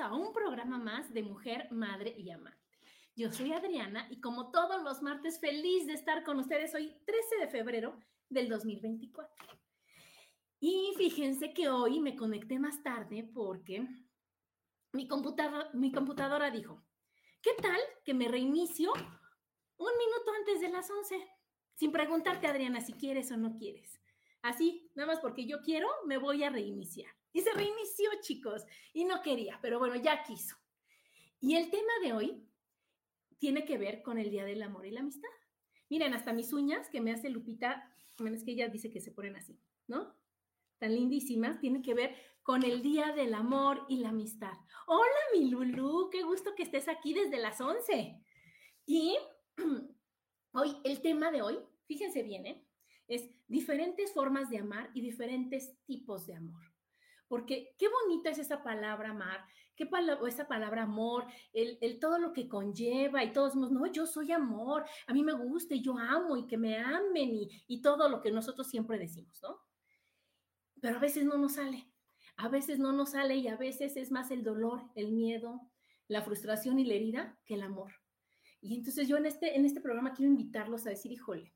A un programa más de Mujer, Madre y Amante. Yo soy Adriana y como todos los martes, feliz de estar con ustedes hoy, 13 de febrero del 2024. Y fíjense que hoy me conecté más tarde porque mi computadora, mi computadora dijo, ¿qué tal que me reinicio un minuto antes de las 11? Sin preguntarte, Adriana, si quieres o no quieres. Así, nada más porque yo quiero, me voy a reiniciar. Y se reinició, chicos, y no quería, pero bueno, ya quiso. Y el tema de hoy tiene que ver con el Día del Amor y la Amistad. Miren, hasta mis uñas que me hace Lupita, menos que ella dice que se ponen así, ¿no? Tan lindísimas, tiene que ver con el Día del Amor y la Amistad. Hola, mi Lulu, qué gusto que estés aquí desde las 11. Y hoy, el tema de hoy, fíjense bien, ¿eh? es diferentes formas de amar y diferentes tipos de amor porque qué bonita es esa palabra amar, qué palabra, esa palabra amor, el, todo lo que conlleva y todos decimos, no, yo soy amor, a mí me gusta y yo amo y que me amen y, y todo lo que nosotros siempre decimos, ¿no? Pero a veces no nos sale, a veces no nos sale y a veces es más el dolor, el miedo, la frustración y la herida que el amor. Y entonces yo en este, en este programa quiero invitarlos a decir, híjole,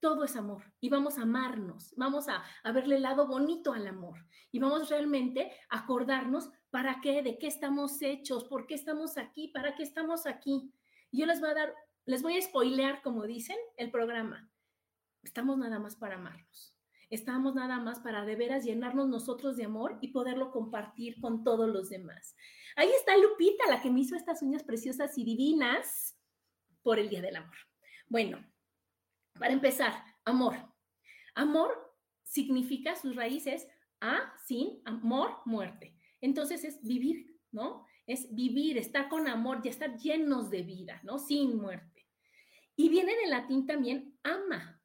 todo es amor y vamos a amarnos, vamos a, verle el lado bonito al amor y vamos realmente a acordarnos para qué, de qué estamos hechos, por qué estamos aquí, para qué estamos aquí. Yo les voy a dar, les voy a spoilear, como dicen, el programa. Estamos nada más para amarnos. Estamos nada más para de veras llenarnos nosotros de amor y poderlo compartir con todos los demás. Ahí está Lupita, la que me hizo estas uñas preciosas y divinas por el Día del Amor. Bueno, para empezar, amor. Amor significa sus raíces a, sin, amor, muerte. Entonces es vivir, ¿no? Es vivir, estar con amor y estar llenos de vida, ¿no? Sin muerte. Y viene en latín también ama,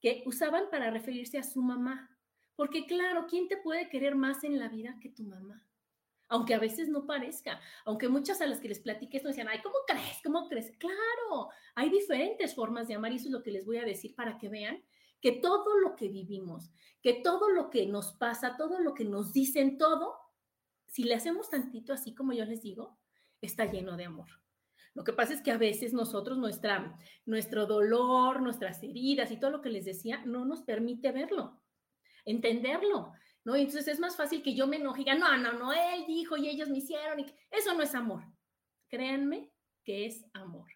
que usaban para referirse a su mamá. Porque claro, ¿quién te puede querer más en la vida que tu mamá? Aunque a veces no parezca, aunque muchas a las que les platiques no decían, ay, ¿cómo crees? ¿Cómo crees? Claro, hay diferentes formas de amar y eso es lo que les voy a decir para que vean que todo lo que vivimos, que todo lo que nos pasa, todo lo que nos dicen, todo, si le hacemos tantito así como yo les digo, está lleno de amor. Lo que pasa es que a veces nosotros, nuestro dolor, nuestras heridas y todo lo que les decía, no nos permite verlo, entenderlo. ¿No? entonces es más fácil que yo me enoje y diga, no, no, no, él dijo y ellos me hicieron. Y eso no es amor. Créanme que es amor.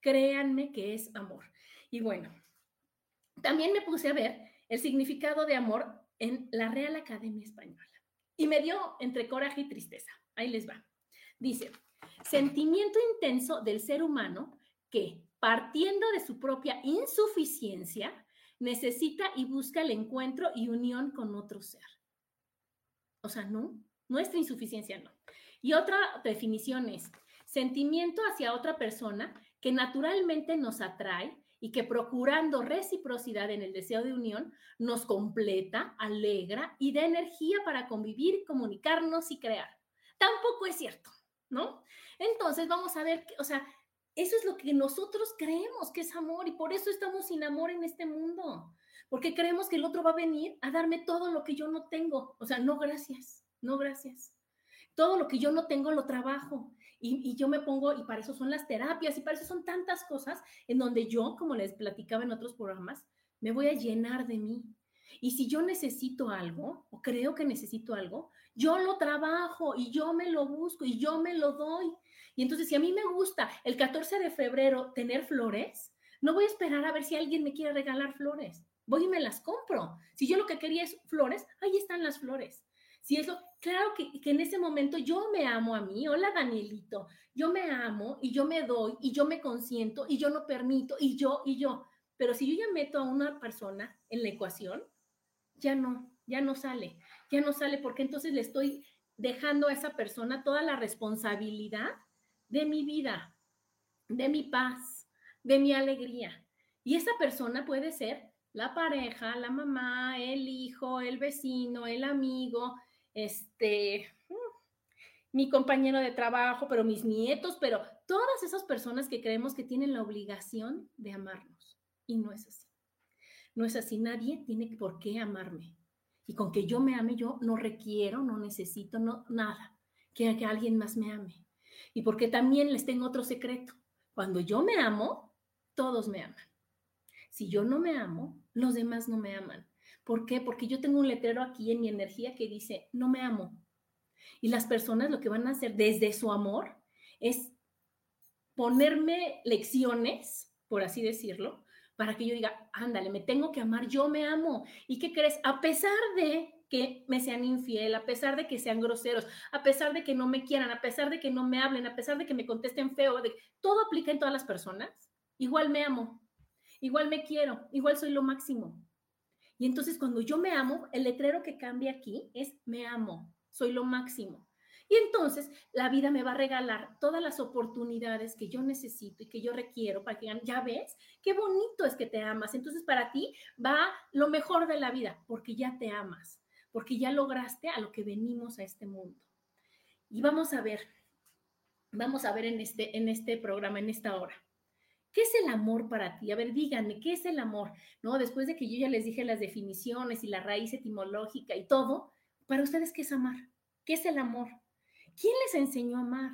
Créanme que es amor. Y bueno, también me puse a ver el significado de amor en la Real Academia Española. Y me dio entre coraje y tristeza. Ahí les va. Dice, sentimiento intenso del ser humano que, partiendo de su propia insuficiencia, necesita y busca el encuentro y unión con otro ser. O sea, no, nuestra insuficiencia no. Y otra definición es sentimiento hacia otra persona que naturalmente nos atrae y que procurando reciprocidad en el deseo de unión nos completa, alegra y da energía para convivir, comunicarnos y crear. Tampoco es cierto, ¿no? Entonces vamos a ver, o sea, eso es lo que nosotros creemos que es amor y por eso estamos sin amor en este mundo porque creemos que el otro va a venir a darme todo lo que yo no tengo. O sea, no gracias, no gracias. Todo lo que yo no tengo lo trabajo y, yo me pongo, y para eso son las terapias y para eso son tantas cosas en donde yo, como les platicaba en otros programas, me voy a llenar de mí. Y si yo necesito algo o creo que necesito algo, yo lo trabajo y yo me lo busco y yo me lo doy. Y entonces, si a mí me gusta el 14 de febrero tener flores, no voy a esperar a ver si alguien me quiere regalar flores. Voy y me las compro. Si yo lo que quería es flores, ahí están las flores. Si eso, claro que, que en ese momento yo me amo a mí. Hola, Danielito. Yo me amo y yo me doy y yo me consiento y yo no permito y yo y yo. Pero si yo ya meto a una persona en la ecuación, ya no, ya no sale, ya no sale porque entonces le estoy dejando a esa persona toda la responsabilidad de mi vida, de mi paz, de mi alegría. Y esa persona puede ser la pareja, la mamá, el hijo, el vecino, el amigo, este, mm, mi compañero de trabajo, pero mis nietos, pero todas esas personas que creemos que tienen la obligación de amarnos. Y no es así. No es así. Nadie tiene por qué amarme. Y con que yo me ame, yo no requiero, no necesito no, nada que, que alguien más me ame. Y porque también les tengo otro secreto. Cuando yo me amo, todos me aman. Si yo no me amo, los demás no me aman. ¿Por qué? Porque yo tengo un letrero aquí en mi energía que dice, no me amo. Y las personas lo que van a hacer desde su amor es ponerme lecciones, por así decirlo, para que yo diga, ándale, me tengo que amar, yo me amo. ¿Y qué crees? A pesar de que me sean infiel, a pesar de que sean groseros, a pesar de que no me quieran, a pesar de que no me hablen, a pesar de que me contesten feo, de, todo aplica en todas las personas, igual me amo, igual me quiero, igual soy lo máximo. Y entonces cuando yo me amo, el letrero que cambia aquí es me amo, soy lo máximo. Y entonces la vida me va a regalar todas las oportunidades que yo necesito y que yo requiero para que ya ves, qué bonito es que te amas. Entonces para ti va lo mejor de la vida, porque ya te amas, porque ya lograste a lo que venimos a este mundo. Y vamos a ver, vamos a ver en este, en este programa, en esta hora. ¿Qué es el amor para ti? A ver, díganme, ¿qué es el amor? ¿No? Después de que yo ya les dije las definiciones y la raíz etimológica y todo, para ustedes, ¿qué es amar? ¿Qué es el amor? ¿Quién les enseñó a amar?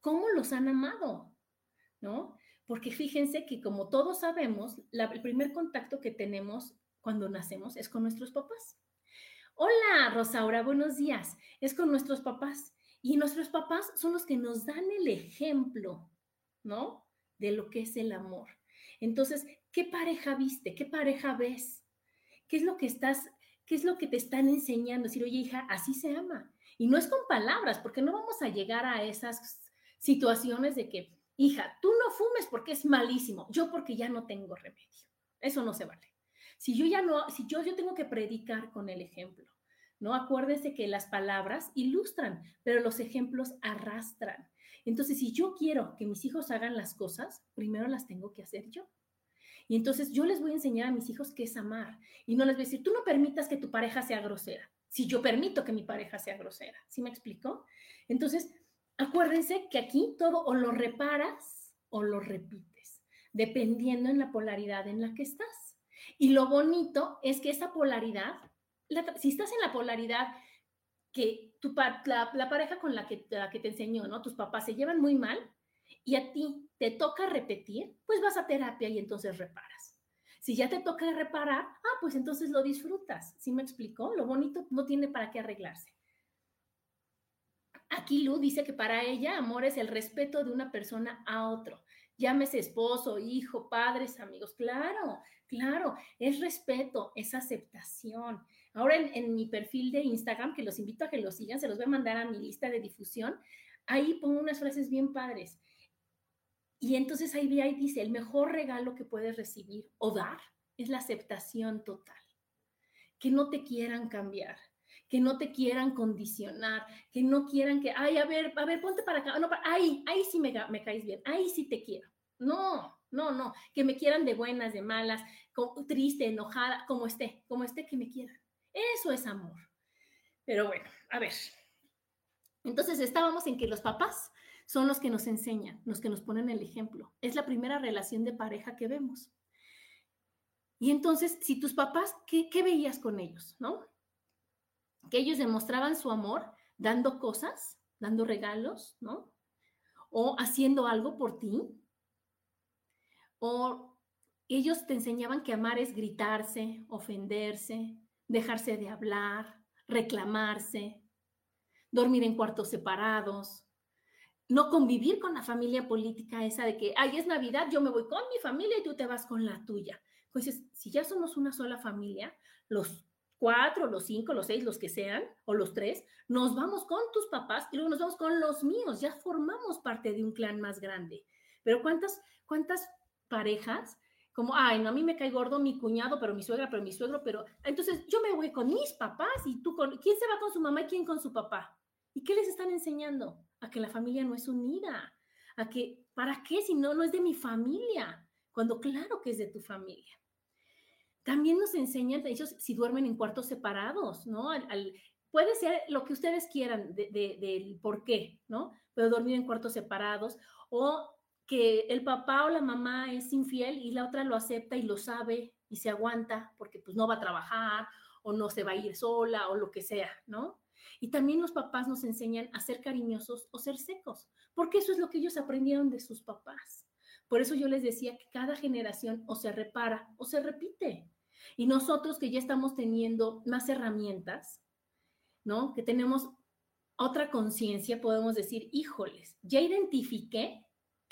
¿Cómo los han amado? ¿No? Porque fíjense que como todos sabemos, el primer contacto que tenemos cuando nacemos es con nuestros papás. Hola, Rosaura, buenos días. Es con nuestros papás. Y nuestros papás son los que nos dan el ejemplo, ¿no? De lo que es el amor. Entonces, ¿qué pareja viste? ¿Qué pareja ves? ¿Qué es lo que estás, qué es lo que te están enseñando? Decir, oye, hija, así se ama. Y no es con palabras, porque no vamos a llegar a esas situaciones de que, hija, tú no fumes porque es malísimo, yo porque ya no tengo remedio. Eso no se vale. Si yo ya no, si yo, yo tengo que predicar con el ejemplo, ¿no? Acuérdese que las palabras ilustran, pero los ejemplos arrastran. Entonces, si yo quiero que mis hijos hagan las cosas, primero las tengo que hacer yo. Y entonces yo les voy a enseñar a mis hijos qué es amar. Y no les voy a decir, tú no permitas que tu pareja sea grosera si yo permito que mi pareja sea grosera. ¿Sí me explico? Entonces, acuérdense que aquí todo o lo reparas o lo repites, dependiendo en la polaridad en la que estás. Y lo bonito es que esa polaridad, si estás en la polaridad que tu, la, pareja con la que, la que te enseñó, ¿no? Tus papás se llevan muy mal y a ti te toca repetir, pues vas a terapia y entonces reparas. Si ya te toca reparar, ah, pues entonces lo disfrutas. ¿Sí me explicó? Lo bonito no tiene para qué arreglarse. Aquí Lu dice que para ella amor es el respeto de una persona a otro. Llámese esposo, hijo, padres, amigos. Claro, claro, es respeto, es aceptación. Ahora en, mi perfil de Instagram, que los invito a que lo sigan, se los voy a mandar a mi lista de difusión. Ahí pongo unas frases bien padres. Y entonces ahí, ahí dice, el mejor regalo que puedes recibir o dar es la aceptación total. Que no te quieran cambiar, que no te quieran condicionar, que no quieran que, ay, a ver, a ver, ponte para acá, no, ahí, ahí sí me, me caes bien, ahí sí te quiero. No, no, no, que me quieran de buenas, de malas, triste, enojada, como esté, como esté, que me quieran. Eso es amor. Pero bueno, a ver. Entonces estábamos en que los papás son los que nos enseñan, los que nos ponen el ejemplo. Es la primera relación de pareja que vemos. Y entonces, si tus papás, ¿qué, veías con ellos? ¿No? Que ellos demostraban su amor dando cosas, dando regalos, ¿no? O haciendo algo por ti. O ellos te enseñaban que amar es gritarse, ofenderse, dejarse de hablar, reclamarse, dormir en cuartos separados, no convivir con la familia política esa de que, ay, es Navidad, yo me voy con mi familia y tú te vas con la tuya. Entonces, si ya somos una sola familia, los cuatro, los cinco, los seis, los que sean, o los tres, nos vamos con tus papás y luego nos vamos con los míos, ya formamos parte de un clan más grande. Pero ¿cuántas, cuántas parejas como, ay, no, a mí me cae gordo mi cuñado, pero mi suegra, pero mi suegro, pero entonces yo me voy con mis papás y tú con, ¿quién se va con su mamá y quién con su papá? ¿Y qué les están enseñando? A que la familia no es unida, a que, ¿para qué si no, no es de mi familia? Cuando claro que es de tu familia. También nos enseñan, ellos, si duermen en cuartos separados, ¿no? puede ser lo que ustedes quieran del por qué, ¿no? Pero dormir en cuartos separados o que el papá o la mamá es infiel y la otra lo acepta y lo sabe y se aguanta porque pues no va a trabajar o no se va a ir sola o lo que sea, ¿no? Y también los papás nos enseñan a ser cariñosos o ser secos, porque eso es lo que ellos aprendieron de sus papás. Por eso yo les decía que cada generación o se repara o se repite. Y nosotros que ya estamos teniendo más herramientas, ¿no? Que tenemos otra conciencia, podemos decir, híjoles, ya identifiqué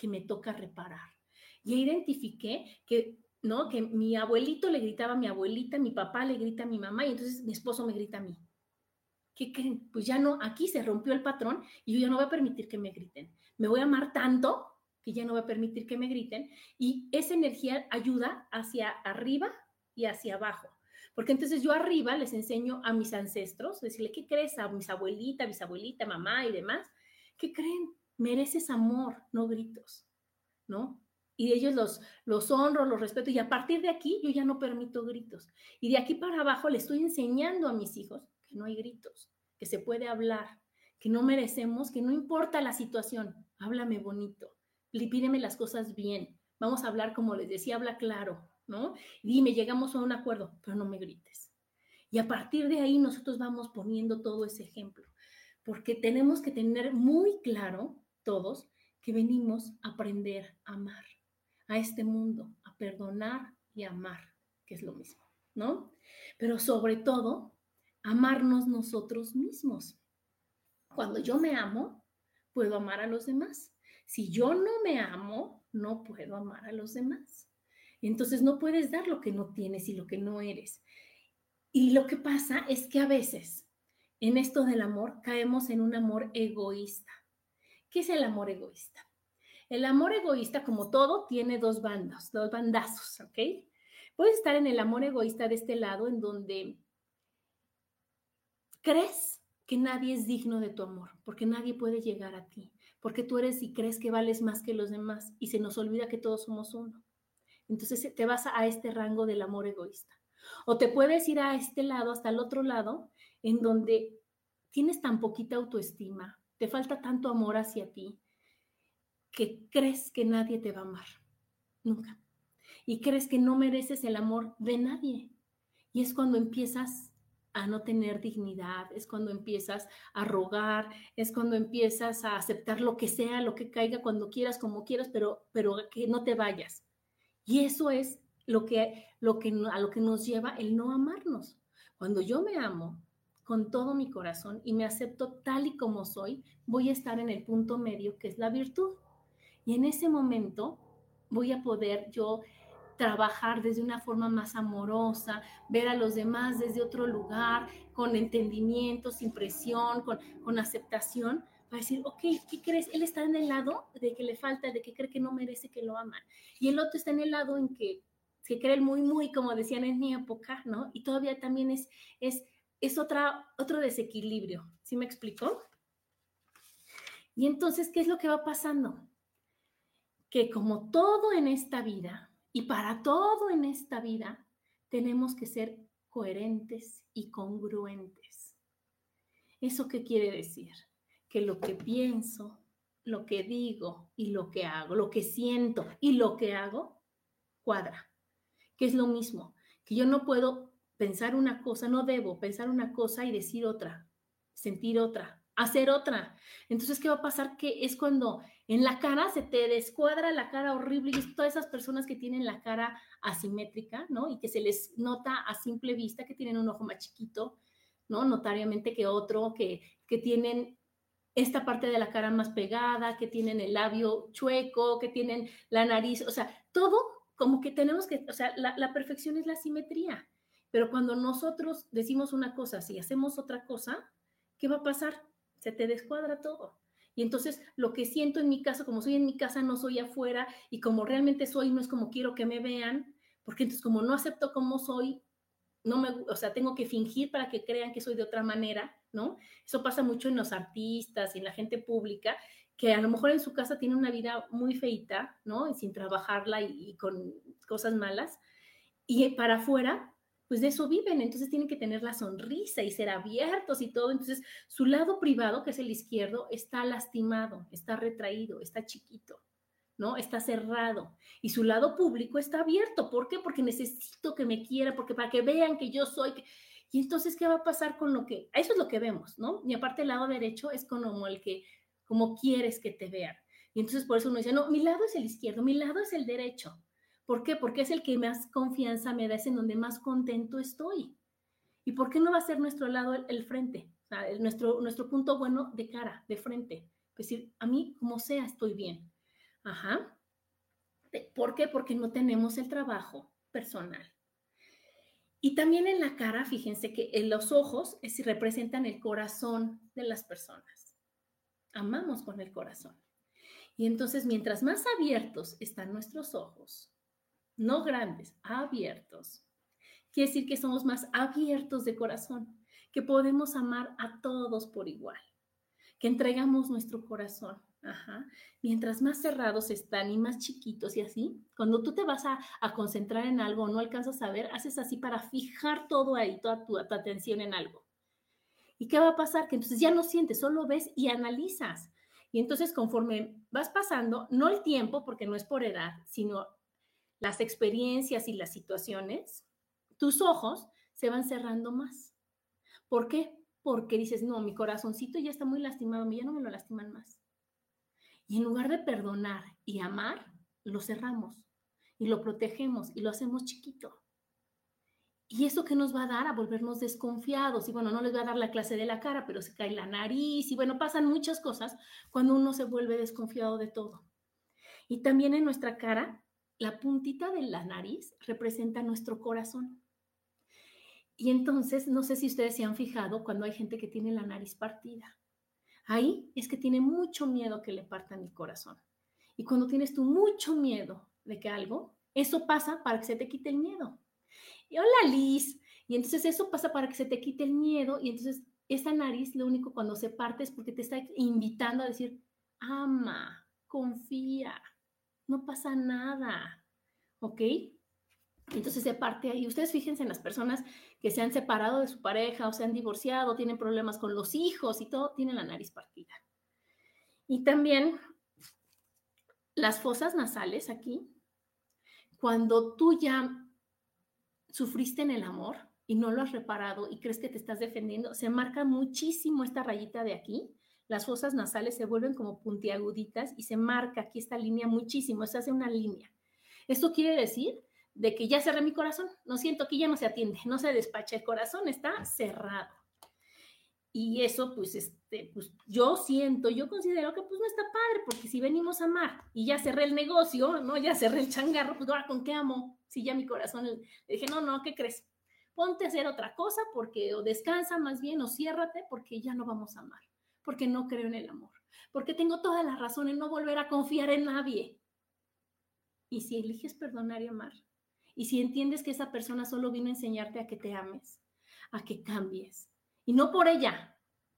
que me toca reparar. Ya identifiqué que, ¿no? Que mi abuelito le gritaba a mi abuelita, mi papá le grita a mi mamá y entonces mi esposo me grita a mí. ¿Qué creen? Pues ya no, aquí se rompió el patrón y yo ya no voy a permitir que me griten. Me voy a amar tanto que ya no voy a permitir que me griten y esa energía ayuda hacia arriba y hacia abajo. Porque entonces yo arriba les enseño a mis ancestros, decirle, ¿qué crees? A mis abuelitas, bisabuelita, mamá y demás, ¿qué creen? Mereces amor, no gritos, ¿no? Y ellos los, los honro, los respeto y a partir de aquí yo ya no permito gritos. Y de aquí para abajo le estoy enseñando a mis hijos que no hay gritos, que se puede hablar, que no merecemos, que no importa la situación, háblame bonito, pídeme las cosas bien, vamos a hablar como les decía, habla claro, ¿no? Dime, llegamos a un acuerdo, pero no me grites. Y a partir de ahí nosotros vamos poniendo todo ese ejemplo, porque tenemos que tener muy claro todos que venimos a aprender a amar a este mundo, a perdonar y amar, que es lo mismo, ¿no? Pero sobre todo, amarnos nosotros mismos. Cuando yo me amo, puedo amar a los demás. Si yo no me amo, no puedo amar a los demás. Entonces no puedes dar lo que no tienes y lo que no eres. Y lo que pasa es que a veces en esto del amor caemos en un amor egoísta. ¿Qué es el amor egoísta? El amor egoísta, como todo, tiene dos bandas, dos bandazos, ¿ok? Puedes estar en el amor egoísta de este lado, en donde crees que nadie es digno de tu amor, porque nadie puede llegar a ti, porque tú eres y crees que vales más que los demás y se nos olvida que todos somos uno. Entonces te vas a este rango del amor egoísta. O te puedes ir a este lado, hasta el otro lado, en donde tienes tan poquita autoestima, te falta tanto amor hacia ti que crees que nadie te va a amar, nunca. Y crees que no mereces el amor de nadie. Y es cuando empiezas a no tener dignidad, es cuando empiezas a rogar, es cuando empiezas a aceptar lo que sea, lo que caiga cuando quieras, como quieras, pero, pero que no te vayas. Y eso es lo que, lo que, a lo que nos lleva el no amarnos. Cuando yo me amo, con todo mi corazón y me acepto tal y como soy, voy a estar en el punto medio que es la virtud. Y en ese momento voy a poder yo trabajar desde una forma más amorosa, ver a los demás desde otro lugar, con entendimiento, sin presión, con, con aceptación, para decir, ok, ¿qué crees? Él está en el lado de que le falta, de que cree que no merece que lo aman. Y el otro está en el lado en que se cree muy, muy, como decían en mi época, ¿no? Y todavía también es, es es otra, otro desequilibrio. ¿Sí me explicó? Y entonces, ¿qué es lo que va pasando? Que como todo en esta vida, y para todo en esta vida, tenemos que ser coherentes y congruentes. ¿Eso qué quiere decir? Que lo que pienso, lo que digo y lo que hago, lo que siento y lo que hago, cuadra. Que es lo mismo, que yo no puedo pensar una cosa, no debo pensar una cosa y decir otra, sentir otra, hacer otra. Entonces, ¿qué va a pasar? Que es cuando en la cara se te descuadra la cara horrible y es todas esas personas que tienen la cara asimétrica, ¿no? Y que se les nota a simple vista que tienen un ojo más chiquito, ¿no? Notariamente que otro, que, que tienen esta parte de la cara más pegada, que tienen el labio chueco, que tienen la nariz, o sea, todo como que tenemos que, o sea, la, la perfección es la simetría. Pero cuando nosotros decimos una cosa, si hacemos otra cosa, ¿qué va a pasar? Se te descuadra todo. Y entonces lo que siento en mi casa, como soy en mi casa, no soy afuera, y como realmente soy, no es como quiero que me vean, porque entonces como no acepto como soy, no me, o sea, tengo que fingir para que crean que soy de otra manera, ¿no? Eso pasa mucho en los artistas y en la gente pública, que a lo mejor en su casa tiene una vida muy feita, ¿no? sin trabajarla y, y con cosas malas. Y para afuera pues de eso viven, entonces tienen que tener la sonrisa y ser abiertos y todo. Entonces, su lado privado, que es el izquierdo, está lastimado, está retraído, está chiquito, ¿no? Está cerrado. Y su lado público está abierto. ¿Por qué? Porque necesito que me quiera, porque para que vean que yo soy. Y entonces, ¿qué va a pasar con lo que... Eso es lo que vemos, ¿no? Y aparte el lado derecho es como el que, como quieres que te vean. Y entonces por eso uno dice, no, mi lado es el izquierdo, mi lado es el derecho. ¿Por qué? Porque es el que más confianza me da, es en donde más contento estoy. ¿Y por qué no va a ser nuestro lado el, frente? nuestro, nuestro punto bueno de cara, de frente. Es decir, a mí, como sea, estoy bien. Ajá. ¿Por qué? Porque no tenemos el trabajo personal. Y también en la cara, fíjense que en los ojos es, representan el corazón de las personas. Amamos con el corazón. Y entonces, mientras más abiertos están nuestros ojos, no grandes, abiertos. Quiere decir que somos más abiertos de corazón, que podemos amar a todos por igual, que entregamos nuestro corazón. Mientras más cerrados están y más chiquitos y así, cuando tú te vas a, concentrar en algo o no alcanzas a ver, haces así para fijar todo ahí, toda tu, tu atención en algo. ¿Y qué va a pasar? Que entonces ya no sientes, solo ves y analizas. Y entonces conforme vas pasando, no el tiempo, porque no es por edad, sino las experiencias y las situaciones, tus ojos se van cerrando más. ¿Por qué? Porque dices, no, mi corazoncito ya está muy lastimado, ya no me lo lastiman más. Y en lugar de perdonar y amar, lo cerramos y lo protegemos y lo hacemos chiquito. ¿Y eso qué nos va a dar? A volvernos desconfiados. Y bueno, no les voy a dar la clase de la cara, pero se cae la nariz y bueno, pasan muchas cosas cuando uno se vuelve desconfiado de todo. Y también en nuestra cara la puntita de la nariz representa nuestro corazón. Y entonces, no sé si ustedes se han fijado cuando hay gente que tiene la nariz partida. Ahí es que tiene mucho miedo que le partan el corazón. Y cuando tienes tú mucho miedo de que algo, eso pasa para que se te quite el miedo. Y hola Liz. Y entonces eso pasa para que se te quite el miedo. Y entonces esa nariz, lo único cuando se parte es porque te está invitando a decir, ama, confía, no pasa nada, ¿ok? Entonces se parte ahí. Ustedes fíjense en las personas que se han separado de su pareja o se han divorciado, tienen problemas con los hijos y todo, tienen la nariz partida. Y también las fosas nasales aquí, cuando tú ya sufriste en el amor y no lo has reparado y crees que te estás defendiendo, se marca muchísimo esta rayita de aquí las fosas nasales se vuelven como puntiaguditas y se marca aquí esta línea muchísimo, se hace una línea. Esto quiere decir de que ya cerré mi corazón, no siento que ya no se atiende, no se despacha, el corazón está cerrado. Y eso, pues, este, pues yo siento, yo considero que pues no está padre, porque si venimos a amar y ya cerré el negocio, ¿no? Ya cerré el changarro, pues ahora con qué amo, si ya mi corazón, le dije, no, no, ¿qué crees? Ponte a hacer otra cosa porque o descansa más bien o ciérrate porque ya no vamos a amar porque no creo en el amor, porque tengo toda la razón en no volver a confiar en nadie. Y si eliges perdonar y amar, y si entiendes que esa persona solo vino a enseñarte a que te ames, a que cambies, y no por ella,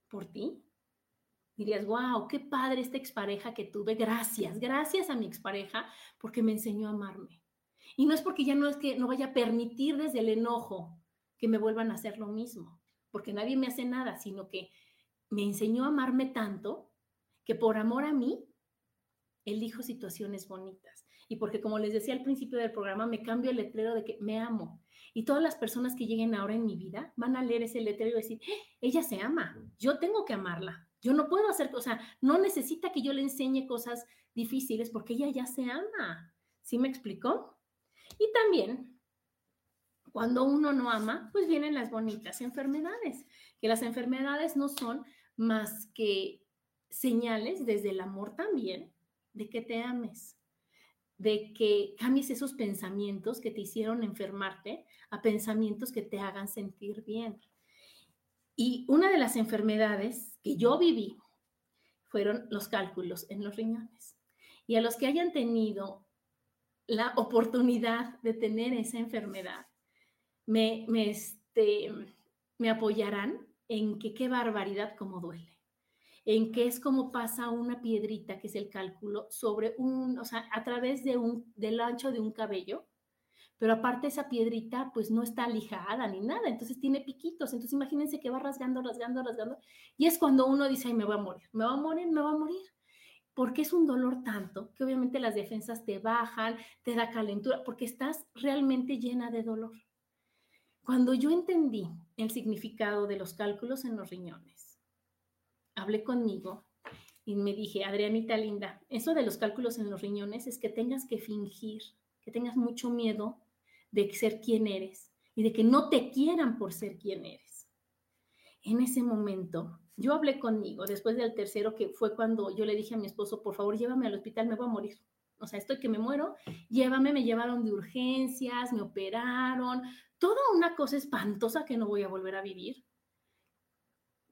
por ti, dirías, wow, qué padre esta expareja que tuve, gracias, gracias a mi expareja porque me enseñó a amarme. Y no es porque ya no es que no vaya a permitir desde el enojo que me vuelvan a hacer lo mismo, porque nadie me hace nada, sino que me enseñó a amarme tanto que por amor a mí elijo situaciones bonitas. Y porque como les decía al principio del programa, me cambio el letrero de que me amo. Y todas las personas que lleguen ahora en mi vida van a leer ese letrero y decir, ¡Eh! ella se ama, yo tengo que amarla, Yo no puedo hacer, o no necesita que yo le enseñe cosas difíciles porque ella ya se ama. ¿Sí me explicó? Y también, cuando uno no ama, pues vienen las bonitas enfermedades, que las enfermedades no son más que señales desde el amor también de que te ames, de que cambies esos pensamientos que te hicieron enfermarte a pensamientos que te hagan sentir bien. Y una de las enfermedades que yo viví fueron los cálculos en los riñones. Y a los que hayan tenido la oportunidad de tener esa enfermedad, me, me, este, me apoyarán en que qué barbaridad como duele, en que es como pasa una piedrita, que es el cálculo, sobre un, o sea, a través de un, del ancho de un cabello, pero aparte esa piedrita pues no está lijada ni nada, entonces tiene piquitos, entonces imagínense que va rasgando, rasgando, rasgando, y es cuando uno dice, ay, me voy a morir, me voy a morir, me voy a morir, porque es un dolor tanto que obviamente las defensas te bajan, te da calentura, porque estás realmente llena de dolor. Cuando yo entendí el significado de los cálculos en los riñones, hablé conmigo y me dije, Adrianita linda, eso de los cálculos en los riñones es que tengas que fingir, que tengas mucho miedo de ser quien eres y de que no te quieran por ser quien eres. En ese momento, yo hablé conmigo, después del tercero, que fue cuando yo le dije a mi esposo, por favor, llévame al hospital, me voy a morir. O sea, estoy que me muero, llévame, me llevaron de urgencias, me operaron, toda una cosa espantosa que no voy a volver a vivir.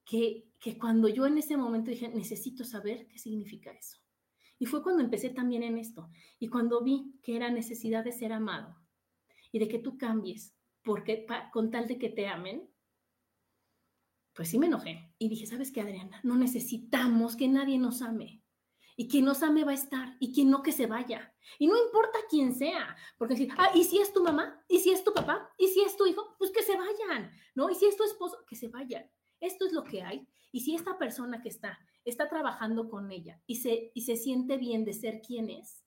Que, que cuando yo en ese momento dije, necesito saber qué significa eso. Y fue cuando empecé también en esto. Y cuando vi que era necesidad de ser amado, y de que tú cambies porque con tal de que te amen, pues sí me enojé y dije, ¿sabes qué, Adriana? No necesitamos que nadie nos ame. Y quien nos ame va a estar y quien no que se vaya. Y no importa quién sea, porque decir, ah, ¿y si es tu mamá? ¿Y si es tu papá? ¿Y si es tu hijo? Pues que se vayan, ¿no? ¿Y si es tu esposo? Que se vayan. Esto es lo que hay. Y si esta persona que está, está trabajando con ella y se, y se siente bien de ser quien es,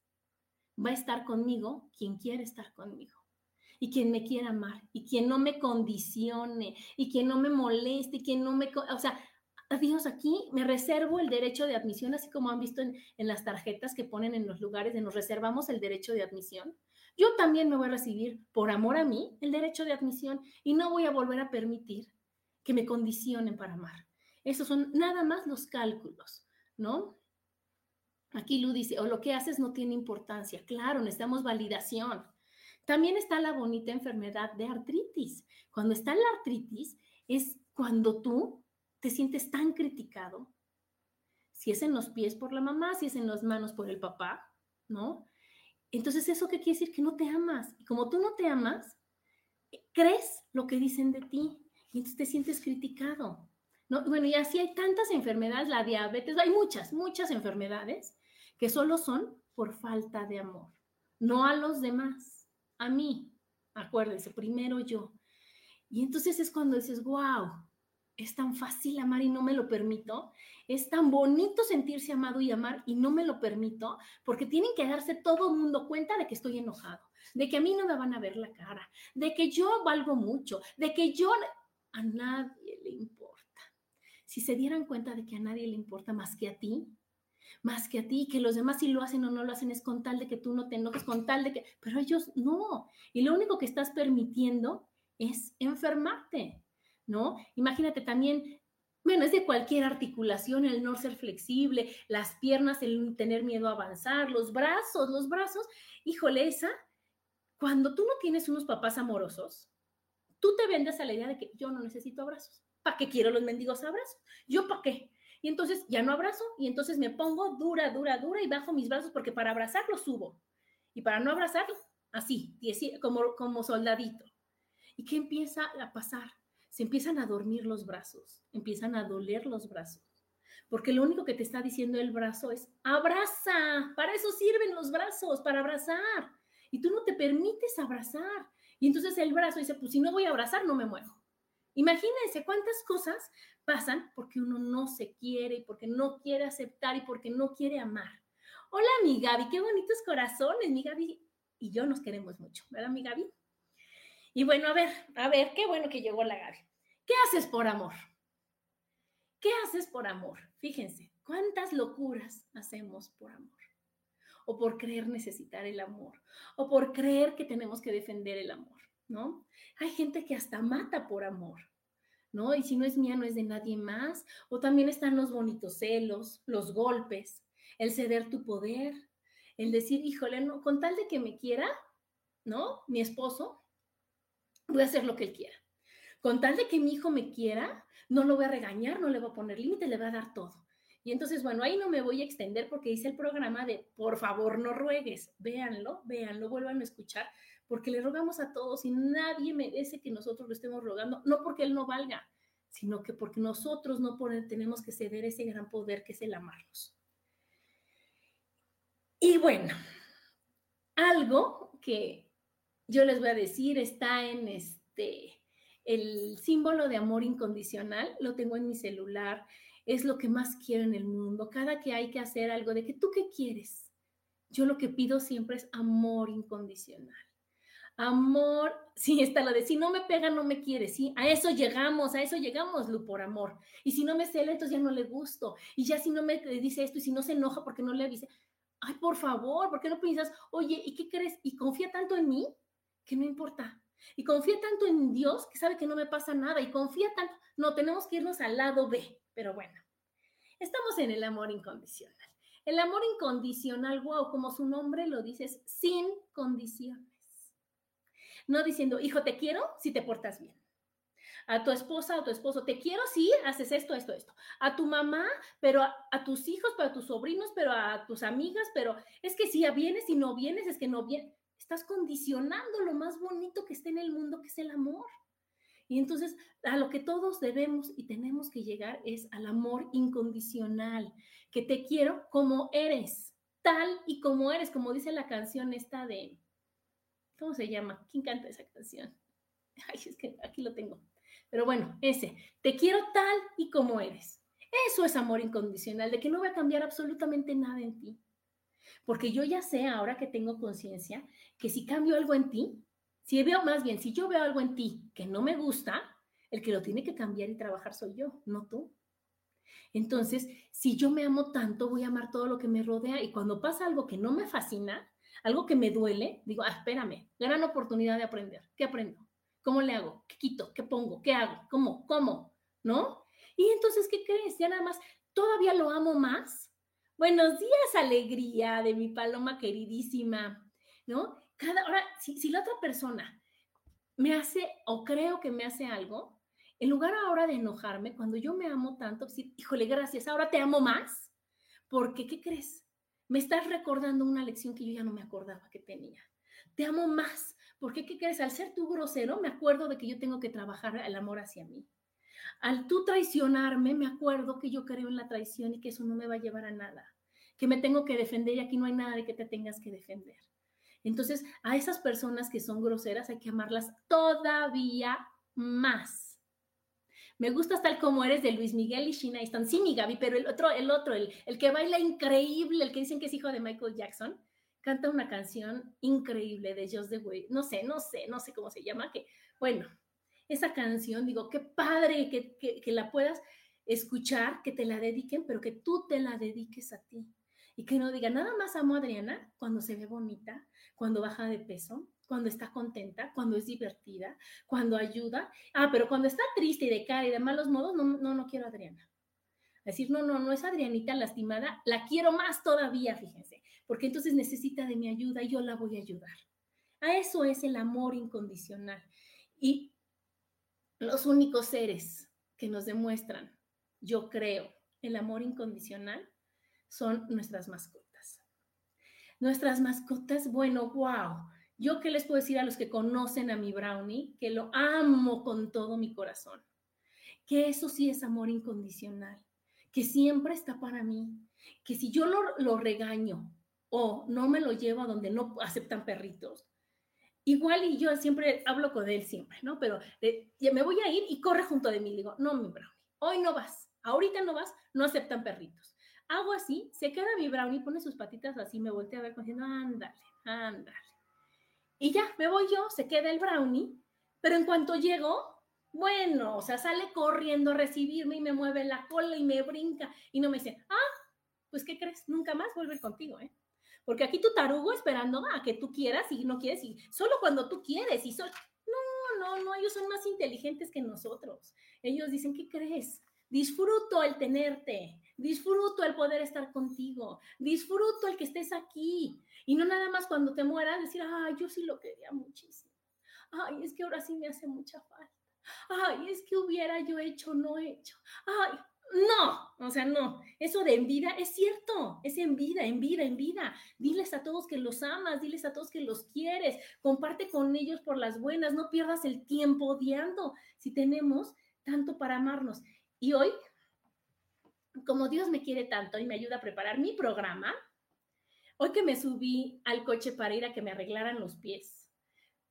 va a estar conmigo quien quiere estar conmigo y quien me quiera amar y quien no me condicione y quien no me moleste y quien no me... O sea, Dios, aquí me reservo el derecho de admisión, así como han visto en, en, las tarjetas que ponen en los lugares de nos reservamos el derecho de admisión. Yo también me voy a recibir, por amor a mí, el derecho de admisión y no voy a volver a permitir que me condicionen para amar. Esos son nada más los cálculos, ¿no? Aquí Lu dice, o lo que haces no tiene importancia. Claro, necesitamos validación. También está la bonita enfermedad de artritis. Cuando está la artritis es cuando tú te sientes tan criticado. Si es en los pies por la mamá, si es en las manos por el papá, ¿no? Entonces, ¿eso qué quiere decir? Que no te amas. Y como tú no te amas, crees lo que dicen de ti y entonces te sientes criticado. ¿no? Bueno, y así hay tantas enfermedades, la diabetes, hay muchas, muchas enfermedades que solo son por falta de amor, no a los demás a mí. Acuérdense, primero yo. Y entonces es cuando dices, wow, es tan fácil amar y no me lo permito. Es tan bonito sentirse amado y amar y no me lo permito porque tienen que darse todo el mundo cuenta de que estoy enojado, de que a mí no me van a ver la cara, de que yo valgo mucho, de que yo a nadie le importa. Si se dieran cuenta de que a nadie le importa más que a ti, más que a ti, que los demás si lo hacen o no lo hacen es con tal de que tú no te enojes, con tal de que, pero ellos no. Y lo único que estás permitiendo es enfermarte, ¿no? Imagínate también, bueno, es de cualquier articulación, el no ser flexible, las piernas, el tener miedo a avanzar, los brazos, los brazos, híjole, esa, cuando tú no tienes unos papás amorosos, tú te vendes a la idea de que yo no necesito abrazos. ¿Para qué quiero los mendigos abrazos? ¿Yo para qué? Y entonces ya no abrazo y entonces me pongo dura, dura, dura y bajo mis brazos porque para abrazarlo subo. Y para no abrazarlo, así, como, como soldadito. ¿Y qué empieza a pasar? Se empiezan a dormir los brazos, empiezan a doler los brazos. Porque lo único que te está diciendo el brazo es, abraza, para eso sirven los brazos, para abrazar. Y tú no te permites abrazar. Y entonces el brazo dice, pues si no voy a abrazar, no me muevo. Imagínense cuántas cosas pasan porque uno no se quiere y porque no quiere aceptar y porque no quiere amar. Hola, mi Gaby, qué bonitos corazones, mi Gaby y yo nos queremos mucho, ¿verdad, mi Gaby? Y bueno, a ver, a ver, qué bueno que llegó la Gaby. ¿Qué haces por amor? ¿Qué haces por amor? Fíjense, ¿cuántas locuras hacemos por amor? O por creer necesitar el amor, o por creer que tenemos que defender el amor, ¿no? Hay gente que hasta mata por amor, ¿no? Y si no es mía, no es de nadie más. O también están los bonitos celos, los golpes, el ceder tu poder, el decir, híjole, no, con tal de que me quiera, ¿no? Mi esposo, voy a hacer lo que él quiera. Con tal de que mi hijo me quiera, no lo voy a regañar, no le voy a poner límite, le voy a dar todo. Y entonces, bueno, ahí no me voy a extender porque dice el programa de, por favor, no ruegues. Véanlo, véanlo, vuelvan a escuchar, porque le rogamos a todos y nadie merece que nosotros lo estemos rogando, no porque él no valga, sino que porque nosotros no tenemos que ceder ese gran poder que es el amarnos. Y bueno, algo que yo les voy a decir está en este, el símbolo de amor incondicional, lo tengo en mi celular, es lo que más quiero en el mundo. Cada que hay que hacer algo de que tú qué quieres, yo lo que pido siempre es amor incondicional. Amor, sí, está lo de si no me pega, no me quiere, sí, a eso llegamos, a eso llegamos, Lu, por amor. Y si no me cela, entonces ya no le gusto. Y ya si no me dice esto y si no se enoja porque no le avise, ay, por favor, ¿por qué no piensas, oye, ¿y qué crees? Y confía tanto en mí que no importa. Y confía tanto en Dios que sabe que no me pasa nada. Y confía tanto, no, tenemos que irnos al lado B. Pero bueno, estamos en el amor incondicional. El amor incondicional, wow, como su nombre lo dice, sin condiciones. No diciendo, hijo, te quiero si te portas bien a tu esposa o tu esposo, te quiero si haces esto, esto, esto. A tu mamá, pero a, tus hijos, pero a tus sobrinos, pero a tus amigas, pero es que si vienes y no vienes, es que no vienes. Estás condicionando lo más bonito que está en el mundo, que es el amor. Y entonces a lo que todos debemos y tenemos que llegar es al amor incondicional, que te quiero como eres, tal y como eres, como dice la canción esta de, ¿cómo se llama? ¿Quién canta esa canción? Ay, es que aquí lo tengo. Pero bueno, ese, te quiero tal y como eres. Eso es amor incondicional, de que no voy a cambiar absolutamente nada en ti. Porque yo ya sé ahora que tengo conciencia que si cambio algo en ti, si veo más bien, si yo veo algo en ti que no me gusta, el que lo tiene que cambiar y trabajar soy yo, no tú. Entonces, si yo me amo tanto, voy a amar todo lo que me rodea y cuando pasa algo que no me fascina, algo que me duele, digo, ah, espérame, gran oportunidad de aprender. ¿Qué aprendo? ¿Cómo le hago? ¿Qué quito? ¿Qué pongo? ¿Qué hago? ¿Cómo? ¿Cómo? ¿No? Y entonces, ¿qué crees? Ya nada más, todavía lo amo más. Buenos días, alegría de mi paloma queridísima, ¿no? Cada hora, si, si la otra persona me hace o creo que me hace algo, en lugar ahora de enojarme, cuando yo me amo tanto, híjole, gracias, ahora te amo más, porque, ¿qué crees? Me estás recordando una lección que yo ya no me acordaba que tenía. Te amo más ¿Por qué? ¿Qué crees? Al ser tú grosero, me acuerdo de que yo tengo que trabajar el amor hacia mí. Al tú traicionarme, me acuerdo que yo creo en la traición y que eso no me va a llevar a nada, que me tengo que defender y aquí no hay nada de que te tengas que defender. Entonces, a esas personas que son groseras hay que amarlas todavía más. Me gusta tal como eres de Luis Miguel y Sheena Easton. Sí, mi Gaby, pero el otro, el otro, el, el que baila increíble, el que dicen que es hijo de Michael Jackson, canta una canción increíble de Just the Way, no sé, no sé, no sé cómo se llama, que bueno, esa canción, digo, qué padre que, que, la puedas escuchar, que te la dediquen, pero que tú te la dediques a ti. Y que no diga, nada más amo a Adriana cuando se ve bonita, cuando baja de peso, cuando está contenta, cuando es divertida, cuando ayuda. Ah, pero cuando está triste y de cara y de malos modos, no, no, no quiero a Adriana. Decir, no, no, no es Adrianita lastimada, la quiero más todavía, fíjense porque entonces necesita de mi ayuda y yo la voy a ayudar. A eso es el amor incondicional. Y los únicos seres que nos demuestran, yo creo, el amor incondicional son nuestras mascotas. Nuestras mascotas, bueno, wow. Yo qué les puedo decir a los que conocen a mi brownie, que lo amo con todo mi corazón, que eso sí es amor incondicional, que siempre está para mí, que si yo lo, lo regaño o no me lo llevo a donde no aceptan perritos. Igual y yo siempre hablo con él siempre, ¿no? Pero eh, me voy a ir y corre junto de mí. Le digo, no, mi brownie, hoy no vas, ahorita no vas, no aceptan perritos. Hago así, se queda mi brownie, pone sus patitas así, me voltea a ver diciendo, ándale, ándale. Y ya, me voy yo, se queda el brownie, pero en cuanto llego, Bueno, o sea, sale corriendo a recibirme y me mueve la cola y me brinca y no me dice, ah, pues ¿qué crees? Nunca más vuelve contigo, ¿eh? Porque aquí tu tarugo esperando a que tú quieras y no quieres y solo cuando tú quieres y solo... No, no, no, ellos son más inteligentes que nosotros. Ellos dicen, ¿qué crees? Disfruto el tenerte, disfruto el poder estar contigo, disfruto el que estés aquí. Y no nada más cuando te mueras decir, ay, yo sí lo quería muchísimo. Ay, es que ahora sí me hace mucha falta. Ay, es que hubiera yo hecho, no hecho. Ay, no, o sea, no. Eso de en vida es cierto, es en vida, en vida, en vida. Diles a todos que los amas, diles a todos que los quieres, comparte con ellos por las buenas, no pierdas el tiempo odiando si tenemos tanto para amarnos. Y hoy, como Dios me quiere tanto y me ayuda a preparar mi programa, hoy que me subí al coche para ir a que me arreglaran los pies,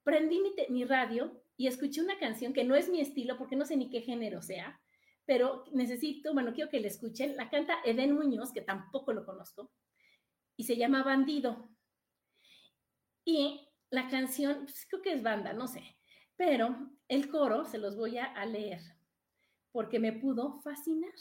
prendí mi, radio y escuché una canción que no es mi estilo porque no sé ni qué género sea, pero necesito, bueno, quiero que la escuchen. La canta Eden Muñoz, que tampoco lo conozco, y se llama Bandido. Y la canción, pues, creo que es banda, no sé, pero el coro se los voy a leer porque me pudo fascinar.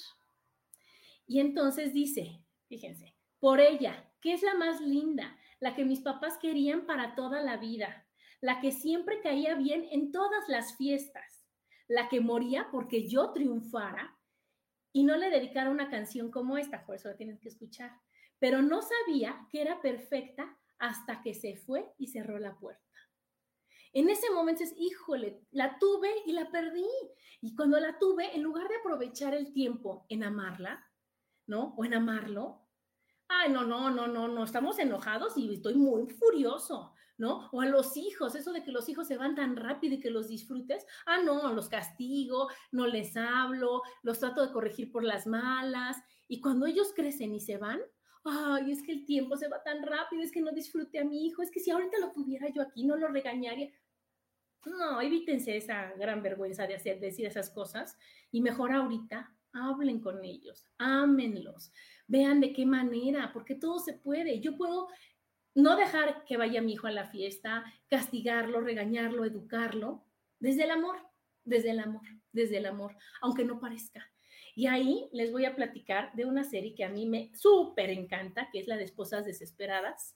Y entonces dice, fíjense, por ella, que es la más linda, la que mis papás querían para toda la vida, la que siempre caía bien en todas las fiestas, la que moría porque yo triunfara y no le dedicara una canción como esta, por eso la tienen que escuchar, pero no sabía que era perfecta hasta que se fue y cerró la puerta. En ese momento es, híjole, la tuve y la perdí. Y cuando la tuve, en lugar de aprovechar el tiempo en amarla, ¿no? O en amarlo, ay, no, no, no, no, no, estamos enojados y estoy muy furioso, ¿no? O a los hijos, eso de que los hijos se van tan rápido y que los disfrutes, ah, no, los castigo, no les hablo, los trato de corregir por las malas. Y cuando ellos crecen y se van, ay, es que el tiempo se va tan rápido, es que no disfrute a mi hijo, es que si ahorita lo tuviera yo aquí, no lo regañaría. No, evítense esa gran vergüenza de hacer, decir esas cosas y mejor ahorita hablen con ellos, ámenlos, vean de qué manera, porque todo se puede. Yo puedo no dejar que vaya mi hijo a la fiesta, castigarlo, regañarlo, educarlo, desde el amor, desde el amor, desde el amor, aunque no parezca. Y ahí les voy a platicar de una serie que a mí me súper encanta, que es la de Esposas Desesperadas.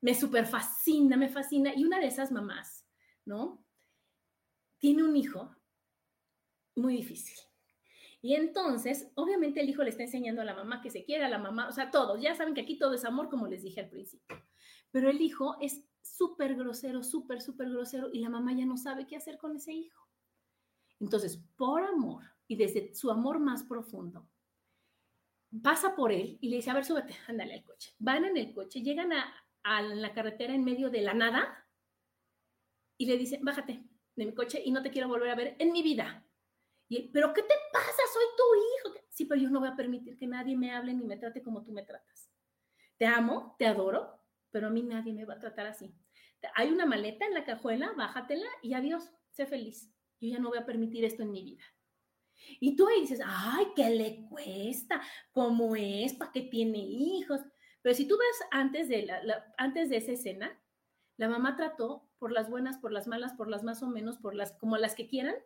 Me súper fascina, me fascina. Y una de esas mamás ¿no? Tiene un hijo muy difícil. Y entonces, obviamente el hijo le está enseñando a la mamá que se quiera, a la mamá, o sea, todos, ya saben que aquí todo es amor, como les dije al principio. Pero el hijo es súper grosero, súper, súper grosero, y la mamá ya no sabe qué hacer con ese hijo. Entonces, por amor y desde su amor más profundo, pasa por él y le dice, a ver, súbete, ándale al coche. Van en el coche, llegan a, a la carretera en medio de la nada, y le dice, bájate de mi coche y no te quiero volver a ver en mi vida. Pero ¿qué te pasa? Soy tu hijo. Sí, pero yo no voy a permitir que nadie me hable ni me trate como tú me tratas. Te amo, te adoro, pero a mí nadie me va a tratar así. Hay una maleta en la cajuela, bájatela y adiós, sé feliz. Yo ya no voy a permitir esto en mi vida. Y tú ahí dices, ay, ¿qué le cuesta? ¿Cómo es? ¿Para qué tiene hijos? Pero si tú ves antes de, la, antes de esa escena, la mamá trató por las buenas, por las malas, por las más o menos, por las como las que quieran,